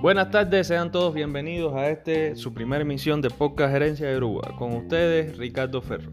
Buenas tardes, sean todos bienvenidos a este, su primera emisión de Podcast Gerencia de Grúa. Con ustedes, Ricardo Ferro.